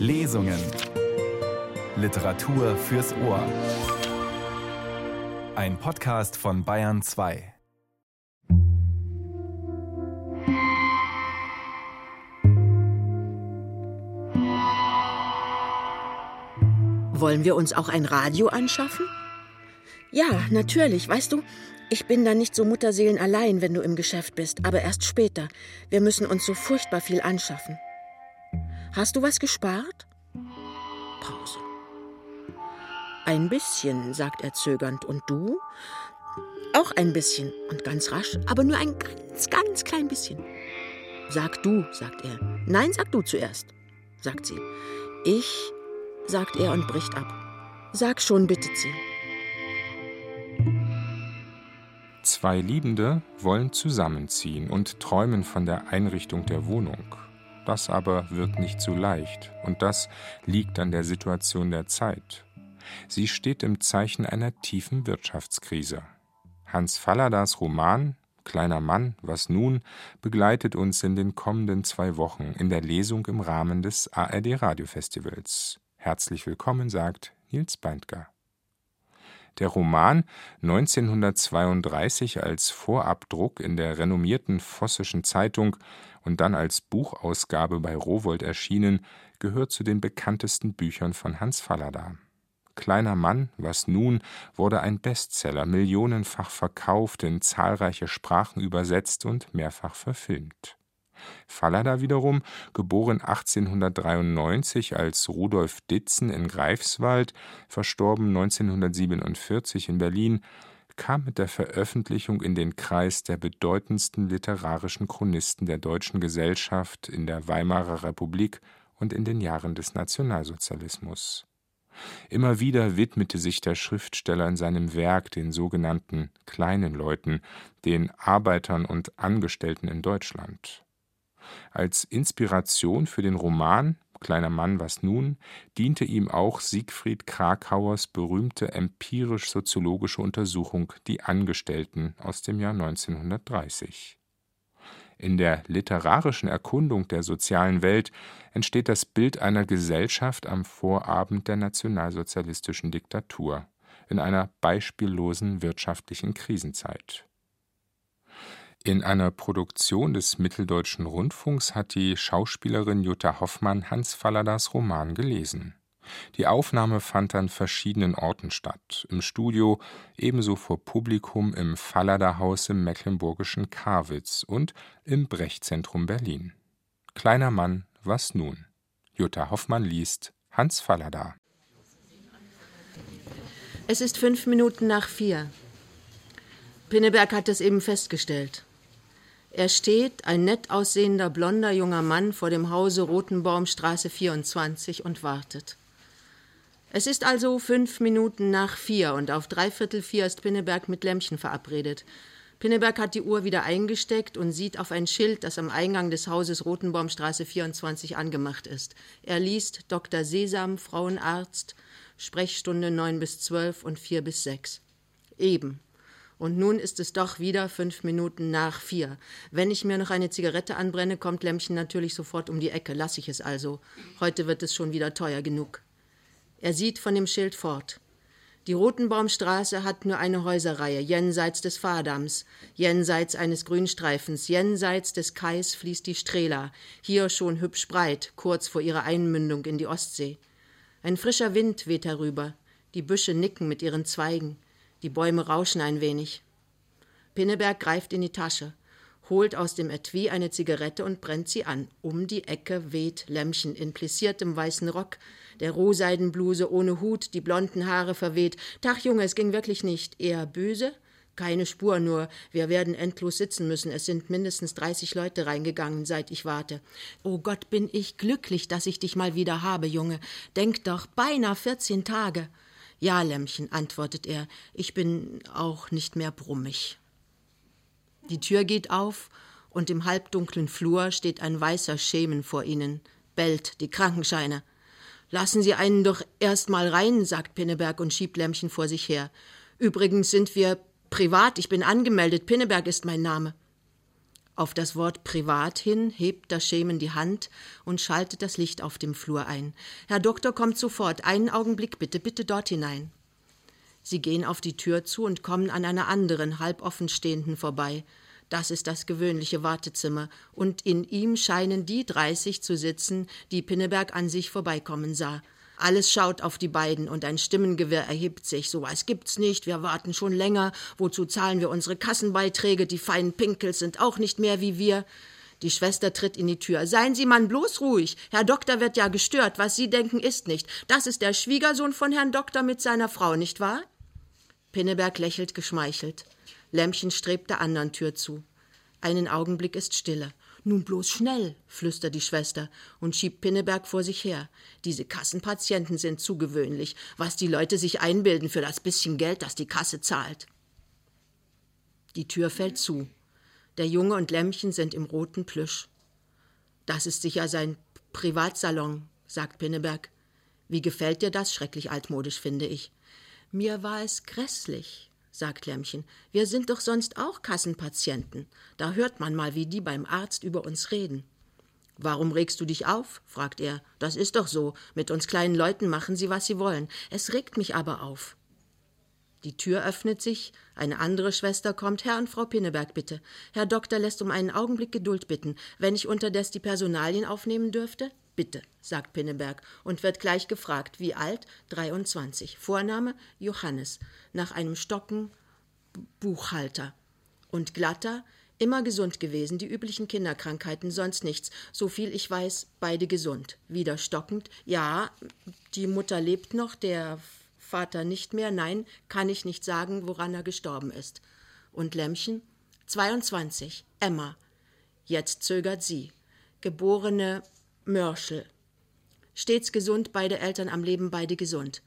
Lesungen. Literatur fürs Ohr. Ein Podcast von Bayern 2. Wollen wir uns auch ein Radio anschaffen? Ja, natürlich. Weißt du, ich bin da nicht so Mutterseelen allein, wenn du im Geschäft bist, aber erst später. Wir müssen uns so furchtbar viel anschaffen. Hast du was gespart? Pause. Ein bisschen, sagt er zögernd. Und du? Auch ein bisschen und ganz rasch, aber nur ein ganz, ganz klein bisschen. Sag du, sagt er. Nein, sag du zuerst, sagt sie. Ich, sagt er und bricht ab. Sag schon, bittet sie. Zwei Liebende wollen zusammenziehen und träumen von der Einrichtung der Wohnung. Das aber wird nicht so leicht, und das liegt an der Situation der Zeit. Sie steht im Zeichen einer tiefen Wirtschaftskrise. Hans Falladas Roman Kleiner Mann, was nun, begleitet uns in den kommenden zwei Wochen in der Lesung im Rahmen des ARD Radiofestivals. Herzlich willkommen, sagt Nils Beindker. Der Roman, 1932 als Vorabdruck in der renommierten Vossischen Zeitung und dann als Buchausgabe bei Rowohlt erschienen, gehört zu den bekanntesten Büchern von Hans Fallada. Kleiner Mann, was nun, wurde ein Bestseller, millionenfach verkauft, in zahlreiche Sprachen übersetzt und mehrfach verfilmt. Fallada wiederum, geboren 1893 als Rudolf Ditzen in Greifswald, verstorben 1947 in Berlin, kam mit der Veröffentlichung in den Kreis der bedeutendsten literarischen Chronisten der deutschen Gesellschaft in der Weimarer Republik und in den Jahren des Nationalsozialismus. Immer wieder widmete sich der Schriftsteller in seinem Werk den sogenannten kleinen Leuten, den Arbeitern und Angestellten in Deutschland. Als Inspiration für den Roman Kleiner Mann, was nun? diente ihm auch Siegfried Krakauers berühmte empirisch-soziologische Untersuchung Die Angestellten aus dem Jahr 1930. In der literarischen Erkundung der sozialen Welt entsteht das Bild einer Gesellschaft am Vorabend der nationalsozialistischen Diktatur, in einer beispiellosen wirtschaftlichen Krisenzeit in einer Produktion des Mitteldeutschen Rundfunks hat die Schauspielerin Jutta Hoffmann Hans Falladas Roman gelesen. Die Aufnahme fand an verschiedenen Orten statt, im Studio, ebenso vor Publikum im Fallada-Haus im mecklenburgischen Karwitz und im Brechzentrum Berlin. Kleiner Mann, was nun? Jutta Hoffmann liest Hans Fallada. Es ist fünf Minuten nach vier. Pinneberg hat es eben festgestellt. Er steht, ein nett aussehender, blonder junger Mann, vor dem Hause Rotenbaumstraße 24 und wartet. Es ist also fünf Minuten nach vier und auf dreiviertel vier ist Pinneberg mit Lämmchen verabredet. Pinneberg hat die Uhr wieder eingesteckt und sieht auf ein Schild, das am Eingang des Hauses Rotenbaumstraße 24 angemacht ist. Er liest Dr. Sesam, Frauenarzt, Sprechstunde neun bis zwölf und vier bis sechs. Eben. Und nun ist es doch wieder fünf Minuten nach vier. Wenn ich mir noch eine Zigarette anbrenne, kommt Lämmchen natürlich sofort um die Ecke. Lass ich es also. Heute wird es schon wieder teuer genug. Er sieht von dem Schild fort. Die Rotenbaumstraße hat nur eine Häuserreihe, jenseits des Fahrdamms, jenseits eines Grünstreifens, jenseits des Kais fließt die Strela, hier schon hübsch breit, kurz vor ihrer Einmündung in die Ostsee. Ein frischer Wind weht herüber, die Büsche nicken mit ihren Zweigen. Die Bäume rauschen ein wenig. Pinneberg greift in die Tasche, holt aus dem Etui eine Zigarette und brennt sie an. Um die Ecke weht Lämmchen in plissiertem weißen Rock, der Rohseidenbluse ohne Hut, die blonden Haare verweht. Tag, Junge, es ging wirklich nicht. Eher böse? Keine Spur, nur wir werden endlos sitzen müssen. Es sind mindestens dreißig Leute reingegangen, seit ich warte. Oh Gott, bin ich glücklich, dass ich dich mal wieder habe, Junge. Denk doch, beinahe vierzehn Tage. Ja, Lämmchen, antwortet er, ich bin auch nicht mehr brummig. Die Tür geht auf, und im halbdunklen Flur steht ein weißer Schemen vor ihnen, bellt die Krankenscheine. Lassen Sie einen doch erst mal rein, sagt Pinneberg und schiebt Lämmchen vor sich her. Übrigens sind wir privat, ich bin angemeldet, Pinneberg ist mein Name. Auf das Wort privat hin hebt das Schemen die Hand und schaltet das Licht auf dem Flur ein. Herr Doktor kommt sofort. Einen Augenblick bitte, bitte dort hinein. Sie gehen auf die Tür zu und kommen an einer anderen, halb offen stehenden vorbei. Das ist das gewöhnliche Wartezimmer, und in ihm scheinen die dreißig zu sitzen, die Pinneberg an sich vorbeikommen sah. Alles schaut auf die beiden und ein Stimmengewirr erhebt sich. So was gibt's nicht. Wir warten schon länger. Wozu zahlen wir unsere Kassenbeiträge? Die feinen Pinkels sind auch nicht mehr wie wir. Die Schwester tritt in die Tür. Seien Sie Mann bloß ruhig. Herr Doktor wird ja gestört. Was Sie denken, ist nicht. Das ist der Schwiegersohn von Herrn Doktor mit seiner Frau, nicht wahr? Pinneberg lächelt geschmeichelt. Lämmchen strebt der anderen Tür zu. Einen Augenblick ist Stille. Nun bloß schnell, flüstert die Schwester und schiebt Pinneberg vor sich her. Diese Kassenpatienten sind zu gewöhnlich, was die Leute sich einbilden für das bisschen Geld, das die Kasse zahlt. Die Tür fällt zu. Der Junge und Lämmchen sind im roten Plüsch. Das ist sicher sein Privatsalon, sagt Pinneberg. Wie gefällt dir das? Schrecklich altmodisch, finde ich. Mir war es grässlich, sagt Lämmchen. Wir sind doch sonst auch Kassenpatienten. Da hört man mal, wie die beim Arzt über uns reden. Warum regst du dich auf? fragt er. Das ist doch so. Mit uns kleinen Leuten machen sie, was sie wollen. Es regt mich aber auf. Die Tür öffnet sich, eine andere Schwester kommt. Herr und Frau Pinneberg, bitte. Herr Doktor lässt um einen Augenblick Geduld bitten, wenn ich unterdes die Personalien aufnehmen dürfte? Bitte, sagt Pinneberg und wird gleich gefragt, wie alt? 23. Vorname Johannes, nach einem Stocken Buchhalter. Und glatter, immer gesund gewesen, die üblichen Kinderkrankheiten, sonst nichts. So viel ich weiß, beide gesund. Wieder stockend. Ja, die Mutter lebt noch, der Vater nicht mehr. Nein, kann ich nicht sagen, woran er gestorben ist. Und Lämmchen? 22. Emma. Jetzt zögert sie. Geborene Mörschel. Stets gesund, beide Eltern am Leben, beide gesund.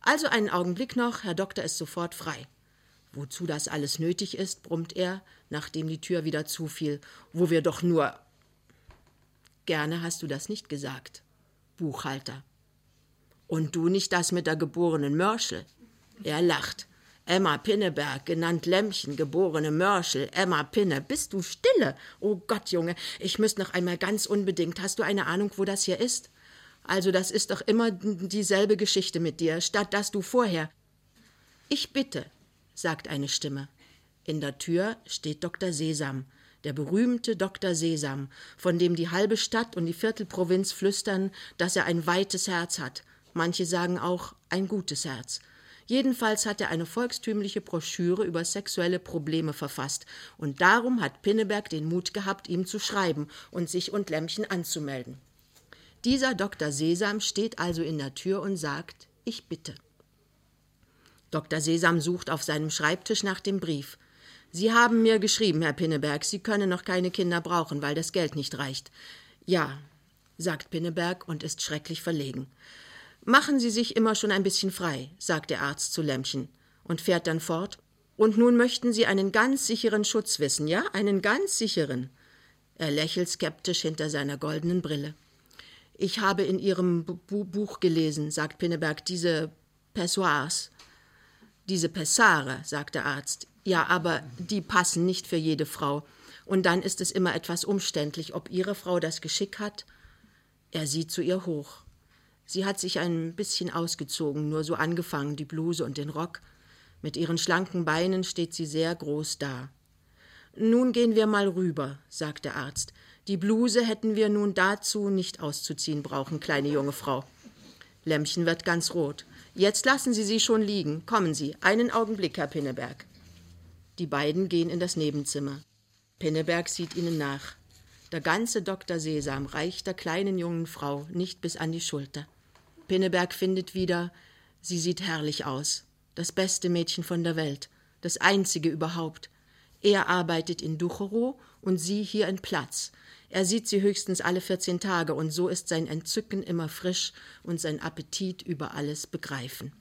Also einen Augenblick noch, Herr Doktor ist sofort frei. Wozu das alles nötig ist, brummt er, nachdem die Tür wieder zufiel, wo wir doch nur. Gerne hast du das nicht gesagt, Buchhalter. Und du nicht das mit der geborenen Mörschel? Er lacht. Emma Pinneberg, genannt Lämmchen, geborene Mörschel, Emma Pinne, bist du stille? Oh Gott, Junge, ich müsste noch einmal ganz unbedingt. Hast du eine Ahnung, wo das hier ist? Also, das ist doch immer dieselbe Geschichte mit dir, statt dass du vorher. Ich bitte, sagt eine Stimme. In der Tür steht Dr. Sesam, der berühmte Dr. Sesam, von dem die halbe Stadt und die Viertelprovinz flüstern, dass er ein weites Herz hat. Manche sagen auch ein gutes Herz. Jedenfalls hat er eine volkstümliche Broschüre über sexuelle Probleme verfasst, und darum hat Pinneberg den Mut gehabt, ihm zu schreiben und sich und Lämmchen anzumelden. Dieser Dr. Sesam steht also in der Tür und sagt, ich bitte. Dr. Sesam sucht auf seinem Schreibtisch nach dem Brief. Sie haben mir geschrieben, Herr Pinneberg, Sie können noch keine Kinder brauchen, weil das Geld nicht reicht. Ja, sagt Pinneberg und ist schrecklich verlegen. Machen Sie sich immer schon ein bisschen frei, sagt der Arzt zu Lämmchen und fährt dann fort. Und nun möchten Sie einen ganz sicheren Schutz wissen, ja? Einen ganz sicheren. Er lächelt skeptisch hinter seiner goldenen Brille. Ich habe in Ihrem Bu Buch gelesen, sagt Pinneberg, diese Pessoirs. Diese Pessare, sagt der Arzt. Ja, aber die passen nicht für jede Frau. Und dann ist es immer etwas umständlich, ob Ihre Frau das Geschick hat. Er sieht zu ihr hoch. Sie hat sich ein bisschen ausgezogen, nur so angefangen, die Bluse und den Rock. Mit ihren schlanken Beinen steht sie sehr groß da. Nun gehen wir mal rüber, sagt der Arzt. Die Bluse hätten wir nun dazu nicht auszuziehen brauchen, kleine junge Frau. Lämmchen wird ganz rot. Jetzt lassen Sie sie schon liegen. Kommen Sie. Einen Augenblick, Herr Pinneberg. Die beiden gehen in das Nebenzimmer. Pinneberg sieht ihnen nach. Der ganze Dr. Sesam reicht der kleinen jungen Frau nicht bis an die Schulter. Pinneberg findet wieder, sie sieht herrlich aus. Das beste Mädchen von der Welt. Das einzige überhaupt. Er arbeitet in Ducherow und sie hier in Platz. Er sieht sie höchstens alle 14 Tage und so ist sein Entzücken immer frisch und sein Appetit über alles begreifen.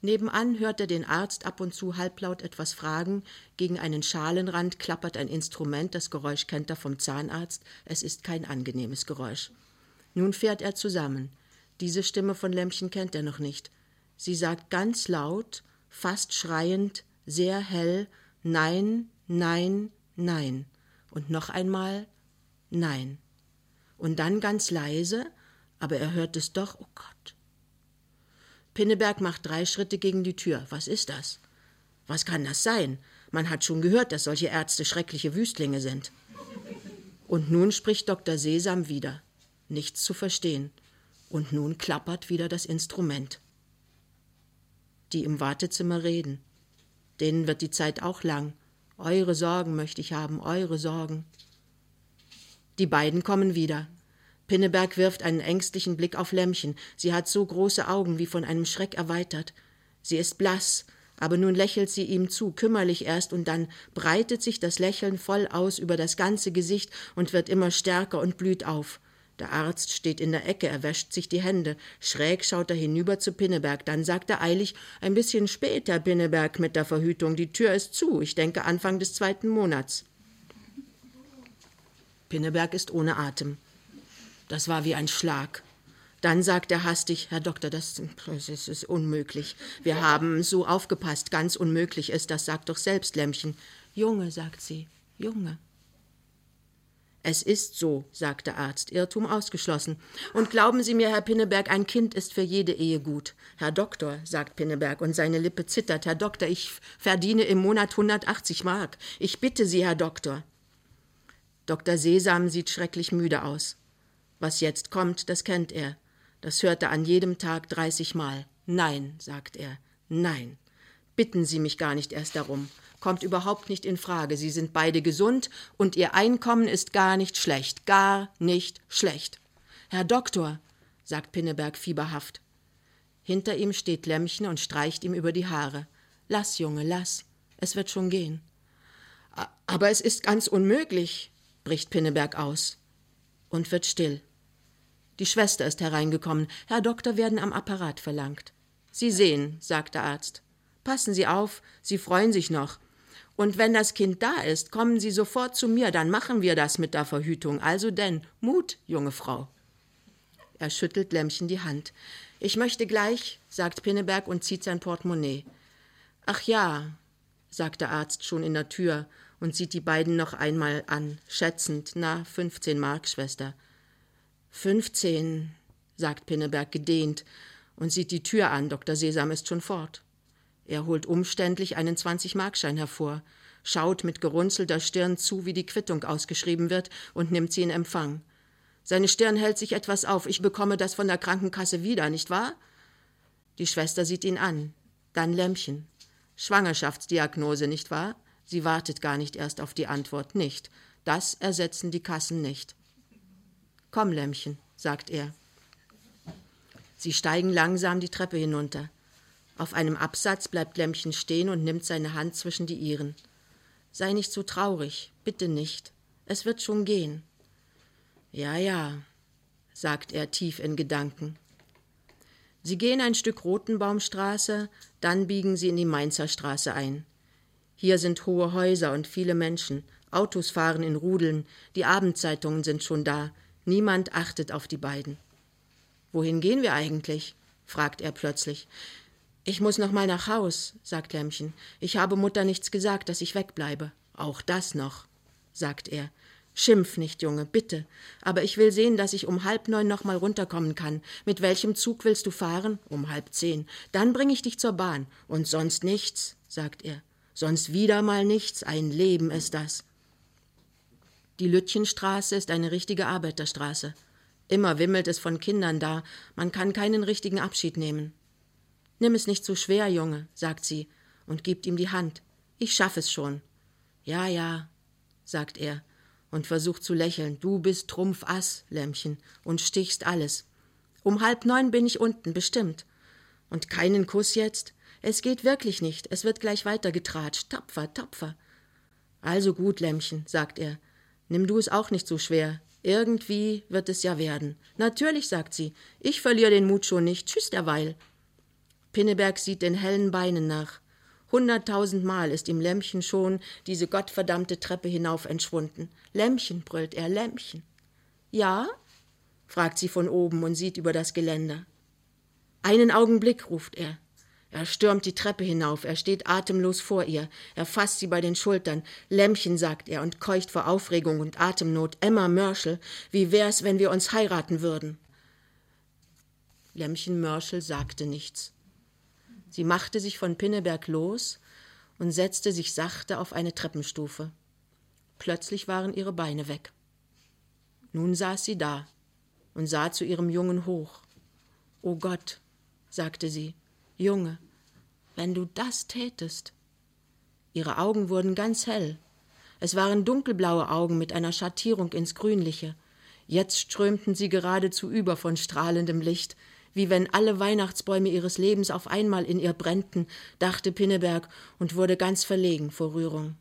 Nebenan hört er den Arzt ab und zu halblaut etwas fragen, gegen einen Schalenrand klappert ein Instrument, das Geräusch kennt er vom Zahnarzt, es ist kein angenehmes Geräusch. Nun fährt er zusammen. Diese Stimme von Lämmchen kennt er noch nicht. Sie sagt ganz laut, fast schreiend, sehr hell Nein, nein, nein. Und noch einmal Nein. Und dann ganz leise, aber er hört es doch, oh Gott. Pinneberg macht drei Schritte gegen die Tür. Was ist das? Was kann das sein? Man hat schon gehört, dass solche Ärzte schreckliche Wüstlinge sind. Und nun spricht Dr. Sesam wieder. Nichts zu verstehen. Und nun klappert wieder das Instrument. Die im Wartezimmer reden. Denen wird die Zeit auch lang. Eure Sorgen möchte ich haben, eure Sorgen. Die beiden kommen wieder. Pinneberg wirft einen ängstlichen Blick auf Lämmchen. Sie hat so große Augen wie von einem Schreck erweitert. Sie ist blass, aber nun lächelt sie ihm zu, kümmerlich erst, und dann breitet sich das Lächeln voll aus über das ganze Gesicht und wird immer stärker und blüht auf. Der Arzt steht in der Ecke, er wäscht sich die Hände. Schräg schaut er hinüber zu Pinneberg. Dann sagt er eilig, ein bisschen spät, Herr Pinneberg, mit der Verhütung. Die Tür ist zu. Ich denke Anfang des zweiten Monats. Pinneberg ist ohne Atem. Das war wie ein Schlag. Dann sagt er hastig, Herr Doktor, das, das ist unmöglich. Wir haben so aufgepasst, ganz unmöglich ist, das sagt doch selbst Lämmchen. Junge, sagt sie, Junge. Es ist so, sagt der Arzt, Irrtum ausgeschlossen. Und glauben Sie mir, Herr Pinneberg, ein Kind ist für jede Ehe gut. Herr Doktor, sagt Pinneberg, und seine Lippe zittert, Herr Doktor, ich verdiene im Monat 180 Mark. Ich bitte Sie, Herr Doktor. Dr. Sesam sieht schrecklich müde aus. Was jetzt kommt, das kennt er. Das hört er an jedem Tag dreißig Mal. Nein, sagt er, nein. Bitten Sie mich gar nicht erst darum kommt überhaupt nicht in Frage. Sie sind beide gesund und ihr Einkommen ist gar nicht schlecht, gar nicht schlecht. Herr Doktor, sagt Pinneberg fieberhaft. Hinter ihm steht Lämmchen und streicht ihm über die Haare. Lass, Junge, lass. Es wird schon gehen. Aber es ist ganz unmöglich, bricht Pinneberg aus und wird still. Die Schwester ist hereingekommen. Herr Doktor werden am Apparat verlangt. Sie sehen, sagt der Arzt. Passen Sie auf, Sie freuen sich noch. Und wenn das Kind da ist, kommen Sie sofort zu mir, dann machen wir das mit der Verhütung. Also denn, Mut, junge Frau. Er schüttelt Lämmchen die Hand. Ich möchte gleich, sagt Pinneberg und zieht sein Portemonnaie. Ach ja, sagt der Arzt schon in der Tür und sieht die beiden noch einmal an, schätzend. Na, fünfzehn Mark, Schwester. Fünfzehn, sagt Pinneberg gedehnt und sieht die Tür an. Dr. Sesam ist schon fort. Er holt umständlich einen 20-Markschein hervor, schaut mit gerunzelter Stirn zu, wie die Quittung ausgeschrieben wird, und nimmt sie in Empfang. Seine Stirn hält sich etwas auf. Ich bekomme das von der Krankenkasse wieder, nicht wahr? Die Schwester sieht ihn an. Dann Lämmchen. Schwangerschaftsdiagnose, nicht wahr? Sie wartet gar nicht erst auf die Antwort. Nicht. Das ersetzen die Kassen nicht. Komm, Lämmchen, sagt er. Sie steigen langsam die Treppe hinunter. Auf einem Absatz bleibt Lämmchen stehen und nimmt seine Hand zwischen die ihren. Sei nicht so traurig, bitte nicht. Es wird schon gehen. Ja, ja, sagt er tief in Gedanken. Sie gehen ein Stück Rotenbaumstraße, dann biegen sie in die Mainzer Straße ein. Hier sind hohe Häuser und viele Menschen. Autos fahren in Rudeln, die Abendzeitungen sind schon da. Niemand achtet auf die beiden. Wohin gehen wir eigentlich? fragt er plötzlich. Ich muss noch mal nach Haus, sagt Lämmchen. Ich habe Mutter nichts gesagt, dass ich wegbleibe. Auch das noch, sagt er. Schimpf nicht, Junge, bitte. Aber ich will sehen, dass ich um halb neun noch mal runterkommen kann. Mit welchem Zug willst du fahren? Um halb zehn. Dann bringe ich dich zur Bahn. Und sonst nichts, sagt er. Sonst wieder mal nichts. Ein Leben ist das. Die Lütchenstraße ist eine richtige Arbeiterstraße. Immer wimmelt es von Kindern da. Man kann keinen richtigen Abschied nehmen. Nimm es nicht zu schwer, Junge, sagt sie und gibt ihm die Hand. Ich schaff es schon. Ja, ja, sagt er und versucht zu lächeln. Du bist Trumpfass, Lämmchen, und stichst alles. Um halb neun bin ich unten, bestimmt. Und keinen Kuss jetzt? Es geht wirklich nicht. Es wird gleich weitergetratscht. Tapfer, tapfer. Also gut, Lämmchen, sagt er. Nimm du es auch nicht so schwer. Irgendwie wird es ja werden. Natürlich, sagt sie. Ich verliere den Mut schon nicht. Tschüss derweil. Pinneberg sieht den hellen Beinen nach. Hunderttausendmal ist ihm Lämmchen schon diese gottverdammte Treppe hinauf entschwunden. Lämmchen, brüllt er, Lämmchen. Ja? fragt sie von oben und sieht über das Geländer. Einen Augenblick, ruft er. Er stürmt die Treppe hinauf, er steht atemlos vor ihr, er fasst sie bei den Schultern. Lämmchen, sagt er und keucht vor Aufregung und Atemnot. Emma Mörschel, wie wär's, wenn wir uns heiraten würden? Lämmchen Mörschel sagte nichts. Sie machte sich von Pinneberg los und setzte sich sachte auf eine Treppenstufe. Plötzlich waren ihre Beine weg. Nun saß sie da und sah zu ihrem Jungen hoch. O Gott, sagte sie, Junge, wenn du das tätest. Ihre Augen wurden ganz hell. Es waren dunkelblaue Augen mit einer Schattierung ins Grünliche. Jetzt strömten sie geradezu über von strahlendem Licht, wie wenn alle Weihnachtsbäume ihres Lebens auf einmal in ihr brennten, dachte Pinneberg und wurde ganz verlegen vor Rührung.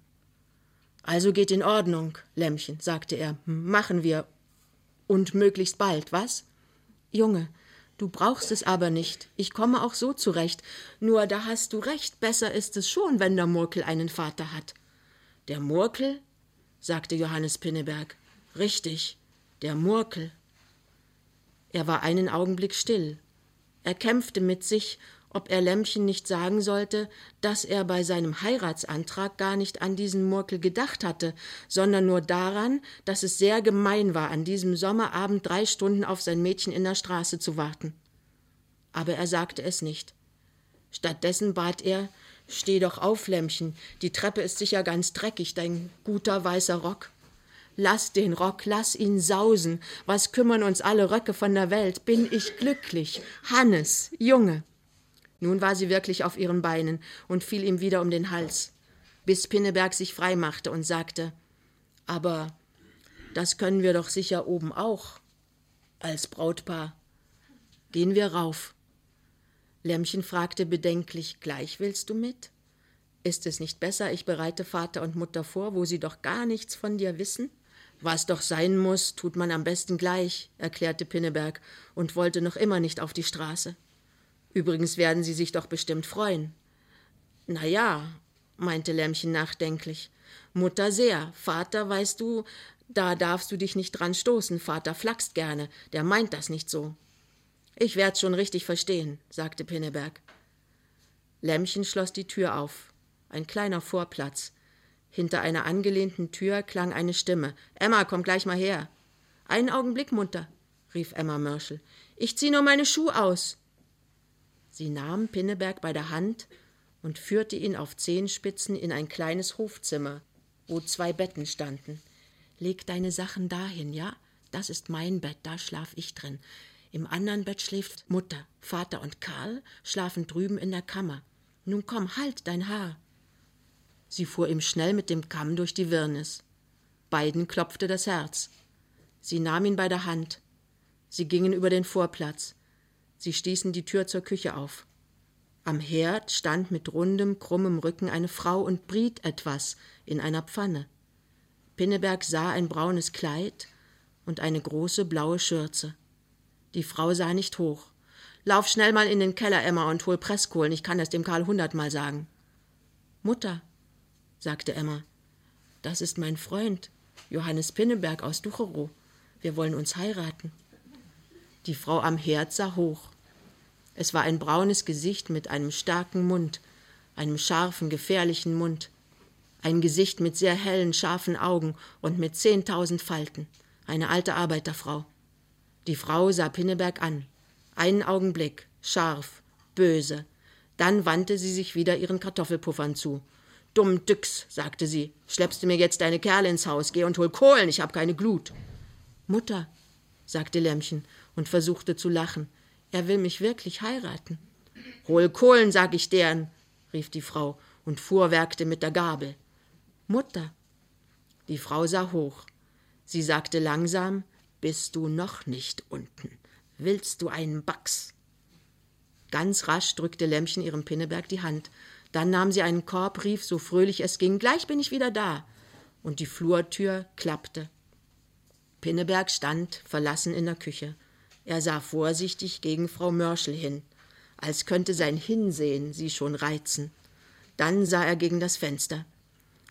Also geht in Ordnung, Lämmchen, sagte er. Machen wir. Und möglichst bald, was? Junge, Du brauchst es aber nicht. Ich komme auch so zurecht. Nur da hast du recht, besser ist es schon, wenn der Murkel einen Vater hat. Der Murkel? sagte Johannes Pinneberg. Richtig, der Murkel. Er war einen Augenblick still. Er kämpfte mit sich ob er Lämmchen nicht sagen sollte, dass er bei seinem Heiratsantrag gar nicht an diesen Murkel gedacht hatte, sondern nur daran, dass es sehr gemein war, an diesem Sommerabend drei Stunden auf sein Mädchen in der Straße zu warten. Aber er sagte es nicht. Stattdessen bat er Steh doch auf, Lämmchen, die Treppe ist sicher ganz dreckig, dein guter weißer Rock. Lass den Rock, lass ihn sausen. Was kümmern uns alle Röcke von der Welt? Bin ich glücklich. Hannes, Junge. Nun war sie wirklich auf ihren Beinen und fiel ihm wieder um den Hals, bis Pinneberg sich frei machte und sagte Aber das können wir doch sicher oben auch, als Brautpaar. Gehen wir rauf. Lämmchen fragte bedenklich Gleich willst du mit? Ist es nicht besser, ich bereite Vater und Mutter vor, wo sie doch gar nichts von dir wissen? Was doch sein muss, tut man am besten gleich, erklärte Pinneberg und wollte noch immer nicht auf die Straße. Übrigens werden Sie sich doch bestimmt freuen. Na ja, meinte Lämmchen nachdenklich. Mutter sehr, Vater, weißt du, da darfst du dich nicht dran stoßen, Vater flachst gerne, der meint das nicht so. Ich werd's schon richtig verstehen, sagte Pinneberg. Lämmchen schloss die Tür auf. Ein kleiner Vorplatz. Hinter einer angelehnten Tür klang eine Stimme. Emma, komm gleich mal her. Einen Augenblick, Mutter, rief Emma Mörschel. Ich zieh nur meine Schuh aus. Sie nahm Pinneberg bei der Hand und führte ihn auf Zehenspitzen in ein kleines Hofzimmer, wo zwei Betten standen. Leg deine Sachen dahin, ja? Das ist mein Bett, da schlaf ich drin. Im anderen Bett schläft Mutter, Vater und Karl schlafen drüben in der Kammer. Nun komm, halt dein Haar. Sie fuhr ihm schnell mit dem Kamm durch die Wirrnis. Beiden klopfte das Herz. Sie nahm ihn bei der Hand. Sie gingen über den Vorplatz. Sie stießen die Tür zur Küche auf. Am Herd stand mit rundem, krummem Rücken eine Frau und briet etwas in einer Pfanne. Pinneberg sah ein braunes Kleid und eine große blaue Schürze. Die Frau sah nicht hoch. Lauf schnell mal in den Keller, Emma, und hol Presskohlen. Ich kann das dem Karl hundertmal sagen. Mutter, sagte Emma, das ist mein Freund, Johannes Pinneberg aus Ducherow. Wir wollen uns heiraten. Die Frau am Herd sah hoch. Es war ein braunes Gesicht mit einem starken Mund, einem scharfen, gefährlichen Mund, ein Gesicht mit sehr hellen, scharfen Augen und mit zehntausend Falten, eine alte Arbeiterfrau. Die Frau sah Pinneberg an. Einen Augenblick, scharf, böse. Dann wandte sie sich wieder ihren Kartoffelpuffern zu. Dumm Düx, sagte sie, schleppst du mir jetzt deine Kerle ins Haus, geh und hol Kohlen, ich hab keine Glut. Mutter, sagte Lämmchen und versuchte zu lachen. Er will mich wirklich heiraten. Hol Kohlen, sag ich deren, rief die Frau und fuhrwerkte mit der Gabel. Mutter. Die Frau sah hoch. Sie sagte langsam, bist du noch nicht unten? Willst du einen Bax? Ganz rasch drückte Lämmchen ihrem Pinneberg die Hand. Dann nahm sie einen Korb, rief, so fröhlich es ging, gleich bin ich wieder da. Und die Flurtür klappte. Pinneberg stand verlassen in der Küche. Er sah vorsichtig gegen Frau Mörschel hin, als könnte sein Hinsehen sie schon reizen. Dann sah er gegen das Fenster.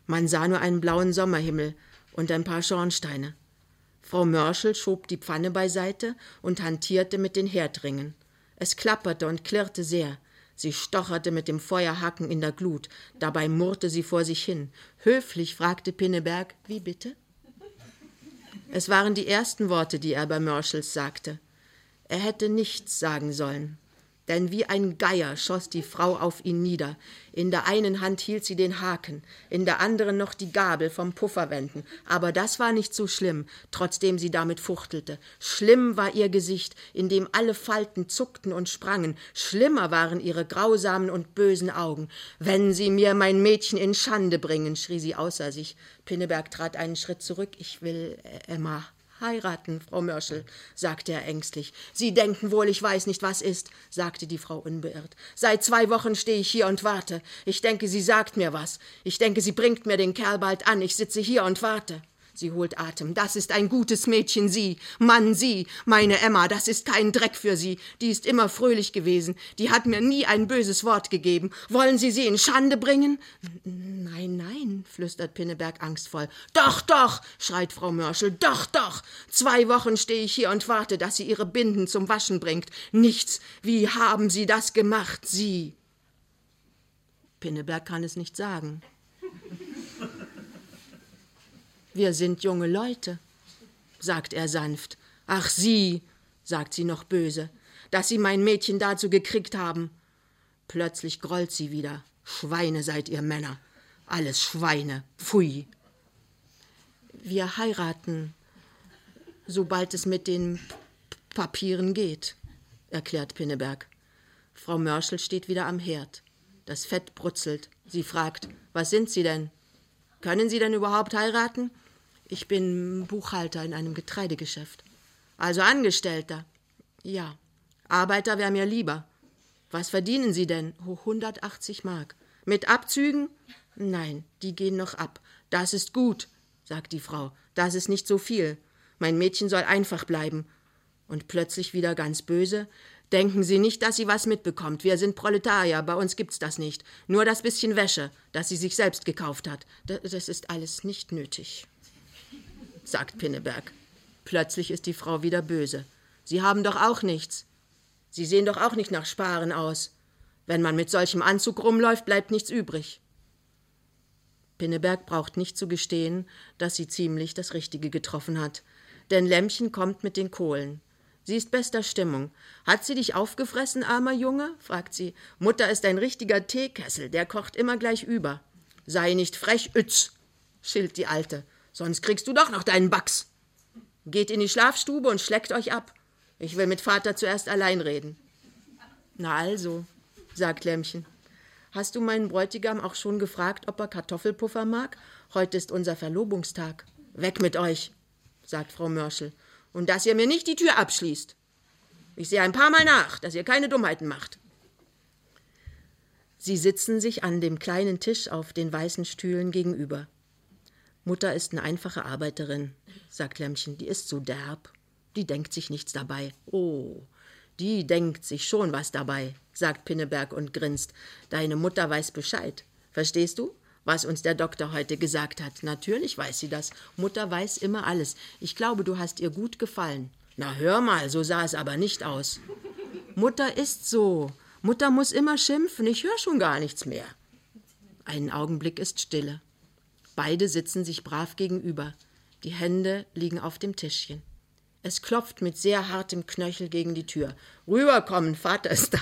Man sah nur einen blauen Sommerhimmel und ein paar Schornsteine. Frau Mörschel schob die Pfanne beiseite und hantierte mit den Herdringen. Es klapperte und klirrte sehr. Sie stocherte mit dem Feuerhaken in der Glut, dabei murrte sie vor sich hin. Höflich fragte Pinneberg, wie bitte? Es waren die ersten Worte, die er bei Merschels sagte. Er hätte nichts sagen sollen denn wie ein Geier schoss die Frau auf ihn nieder. In der einen Hand hielt sie den Haken, in der anderen noch die Gabel vom Pufferwenden. Aber das war nicht so schlimm, trotzdem sie damit fuchtelte. Schlimm war ihr Gesicht, in dem alle Falten zuckten und sprangen. Schlimmer waren ihre grausamen und bösen Augen. Wenn sie mir mein Mädchen in Schande bringen, schrie sie außer sich. Pinneberg trat einen Schritt zurück. Ich will äh, Emma Heiraten, Frau Mörschel, sagte er ängstlich. Sie denken wohl, ich weiß nicht, was ist, sagte die Frau unbeirrt. Seit zwei Wochen stehe ich hier und warte. Ich denke, sie sagt mir was. Ich denke, sie bringt mir den Kerl bald an. Ich sitze hier und warte. Sie holt Atem. Das ist ein gutes Mädchen, sie. Mann, sie. Meine Emma, das ist kein Dreck für sie. Die ist immer fröhlich gewesen. Die hat mir nie ein böses Wort gegeben. Wollen Sie sie in Schande bringen? Nein, nein, flüstert Pinneberg angstvoll. Doch, doch, schreit Frau Mörschel. Doch, doch. Zwei Wochen stehe ich hier und warte, dass sie ihre Binden zum Waschen bringt. Nichts. Wie haben Sie das gemacht, Sie? Pinneberg kann es nicht sagen. Wir sind junge Leute, sagt er sanft. Ach Sie, sagt sie noch böse, dass Sie mein Mädchen dazu gekriegt haben. Plötzlich grollt sie wieder. Schweine seid ihr Männer. Alles Schweine. Pfui. Wir heiraten, sobald es mit den Papieren geht, erklärt Pinneberg. Frau Mörschel steht wieder am Herd. Das Fett brutzelt. Sie fragt, was sind Sie denn? Können Sie denn überhaupt heiraten? Ich bin Buchhalter in einem Getreidegeschäft. Also Angestellter. Ja. Arbeiter wäre mir lieber. Was verdienen Sie denn? 180 Mark. Mit Abzügen? Nein, die gehen noch ab. Das ist gut, sagt die Frau. Das ist nicht so viel. Mein Mädchen soll einfach bleiben. Und plötzlich wieder ganz böse. Denken Sie nicht, dass sie was mitbekommt. Wir sind Proletarier, bei uns gibt's das nicht. Nur das bisschen Wäsche, das sie sich selbst gekauft hat. Das ist alles nicht nötig sagt Pinneberg. Plötzlich ist die Frau wieder böse. Sie haben doch auch nichts. Sie sehen doch auch nicht nach Sparen aus. Wenn man mit solchem Anzug rumläuft, bleibt nichts übrig. Pinneberg braucht nicht zu gestehen, dass sie ziemlich das Richtige getroffen hat. Denn Lämmchen kommt mit den Kohlen. Sie ist bester Stimmung. Hat sie dich aufgefressen, armer Junge? fragt sie. Mutter ist ein richtiger Teekessel, der kocht immer gleich über. Sei nicht frech, Ütz, schilt die Alte sonst kriegst du doch noch deinen Bax. Geht in die Schlafstube und schleckt euch ab. Ich will mit Vater zuerst allein reden. Na also, sagt Lämmchen. Hast du meinen Bräutigam auch schon gefragt, ob er Kartoffelpuffer mag? Heute ist unser Verlobungstag. Weg mit euch, sagt Frau Mörschel. Und dass ihr mir nicht die Tür abschließt. Ich sehe ein paar Mal nach, dass ihr keine Dummheiten macht. Sie sitzen sich an dem kleinen Tisch auf den weißen Stühlen gegenüber. Mutter ist eine einfache Arbeiterin, sagt Lämmchen, die ist so derb. Die denkt sich nichts dabei. Oh, die denkt sich schon was dabei, sagt Pinneberg und grinst. Deine Mutter weiß Bescheid. Verstehst du? Was uns der Doktor heute gesagt hat. Natürlich weiß sie das. Mutter weiß immer alles. Ich glaube, du hast ihr gut gefallen. Na hör mal, so sah es aber nicht aus. Mutter ist so. Mutter muss immer schimpfen. Ich höre schon gar nichts mehr. Einen Augenblick ist Stille. Beide sitzen sich brav gegenüber. Die Hände liegen auf dem Tischchen. Es klopft mit sehr hartem Knöchel gegen die Tür. Rüberkommen, Vater ist da.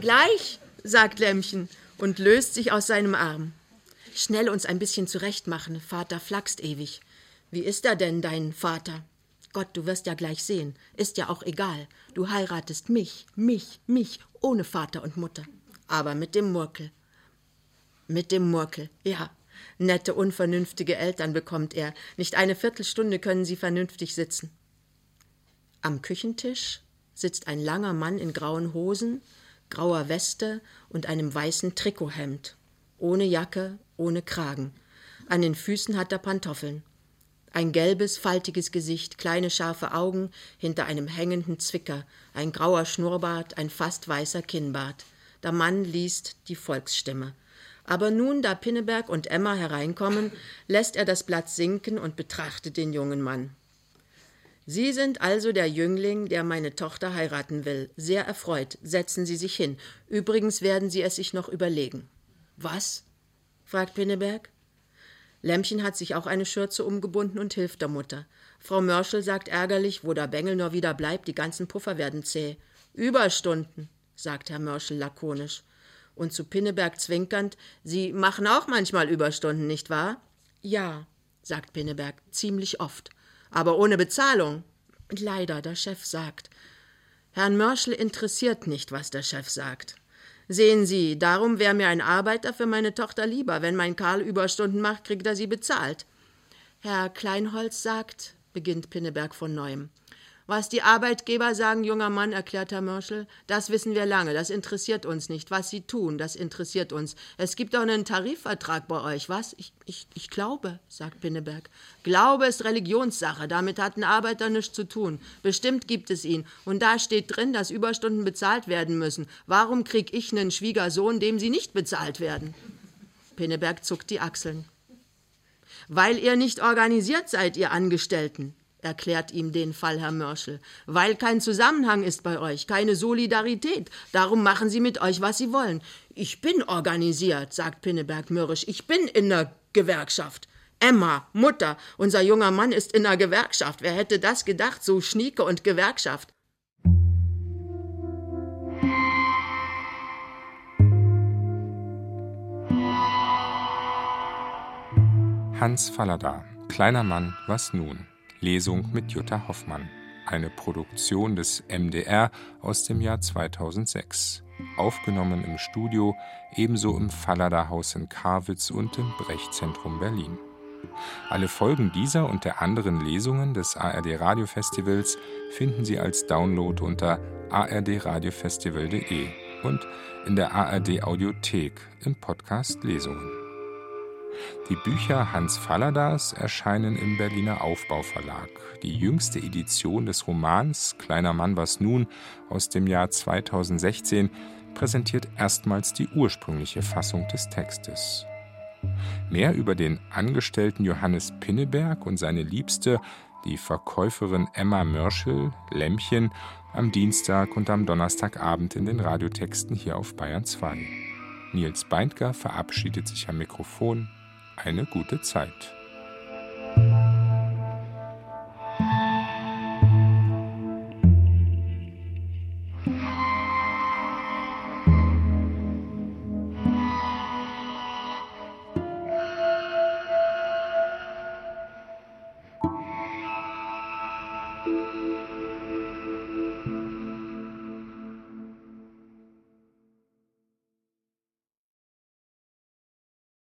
Gleich, sagt Lämmchen und löst sich aus seinem Arm. Schnell uns ein bisschen zurechtmachen, Vater flachst ewig. Wie ist er denn, dein Vater? Gott, du wirst ja gleich sehen. Ist ja auch egal. Du heiratest mich, mich, mich, ohne Vater und Mutter aber mit dem Murkel. Mit dem Murkel, ja. Nette, unvernünftige Eltern bekommt er. Nicht eine Viertelstunde können sie vernünftig sitzen. Am Küchentisch sitzt ein langer Mann in grauen Hosen, grauer Weste und einem weißen Trikothemd. Ohne Jacke, ohne Kragen. An den Füßen hat er Pantoffeln. Ein gelbes, faltiges Gesicht, kleine scharfe Augen hinter einem hängenden Zwicker, ein grauer Schnurrbart, ein fast weißer Kinnbart. Der Mann liest die Volksstimme. Aber nun, da Pinneberg und Emma hereinkommen, lässt er das Blatt sinken und betrachtet den jungen Mann. Sie sind also der Jüngling, der meine Tochter heiraten will. Sehr erfreut. Setzen Sie sich hin. Übrigens werden Sie es sich noch überlegen. Was? fragt Pinneberg. Lämmchen hat sich auch eine Schürze umgebunden und hilft der Mutter. Frau Mörschel sagt ärgerlich, wo der Bengel nur wieder bleibt, die ganzen Puffer werden zäh. Überstunden, sagt Herr Mörschel lakonisch. Und zu Pinneberg zwinkernd, Sie machen auch manchmal Überstunden, nicht wahr? Ja, sagt Pinneberg, ziemlich oft. Aber ohne Bezahlung. Leider, der Chef sagt. Herrn Mörschel interessiert nicht, was der Chef sagt. Sehen Sie, darum wäre mir ein Arbeiter für meine Tochter lieber. Wenn mein Karl Überstunden macht, kriegt er sie bezahlt. Herr Kleinholz sagt, beginnt Pinneberg von neuem. Was die Arbeitgeber sagen, junger Mann, erklärt Herr Mörschel, das wissen wir lange, das interessiert uns nicht. Was sie tun, das interessiert uns. Es gibt auch einen Tarifvertrag bei euch, was? Ich, ich, ich glaube, sagt Pinneberg. Glaube ist Religionssache, damit hat ein Arbeiter nichts zu tun. Bestimmt gibt es ihn. Und da steht drin, dass Überstunden bezahlt werden müssen. Warum krieg ich einen Schwiegersohn, dem sie nicht bezahlt werden? Pinneberg zuckt die Achseln. Weil ihr nicht organisiert seid, ihr Angestellten erklärt ihm den Fall Herr Mörschel, weil kein Zusammenhang ist bei euch, keine Solidarität. Darum machen sie mit euch, was sie wollen. Ich bin organisiert, sagt Pinneberg mürrisch. Ich bin in der Gewerkschaft. Emma, Mutter, unser junger Mann ist in der Gewerkschaft. Wer hätte das gedacht, so Schnieke und Gewerkschaft? Hans Fallada, kleiner Mann, was nun? Lesung mit Jutta Hoffmann, eine Produktion des MDR aus dem Jahr 2006, aufgenommen im Studio, ebenso im Fallada Haus in Karwitz und im Brechzentrum Berlin. Alle Folgen dieser und der anderen Lesungen des ARD Radiofestivals finden Sie als Download unter ardradiofestival.de und in der ARD Audiothek im Podcast Lesungen. Die Bücher Hans Falladas erscheinen im Berliner Aufbauverlag. Die jüngste Edition des Romans Kleiner Mann was nun aus dem Jahr 2016 präsentiert erstmals die ursprüngliche Fassung des Textes. Mehr über den Angestellten Johannes Pinneberg und seine Liebste, die Verkäuferin Emma Mörschel, Lämmchen, am Dienstag und am Donnerstagabend in den Radiotexten hier auf Bayern 2. Nils Beindker verabschiedet sich am Mikrofon eine gute Zeit.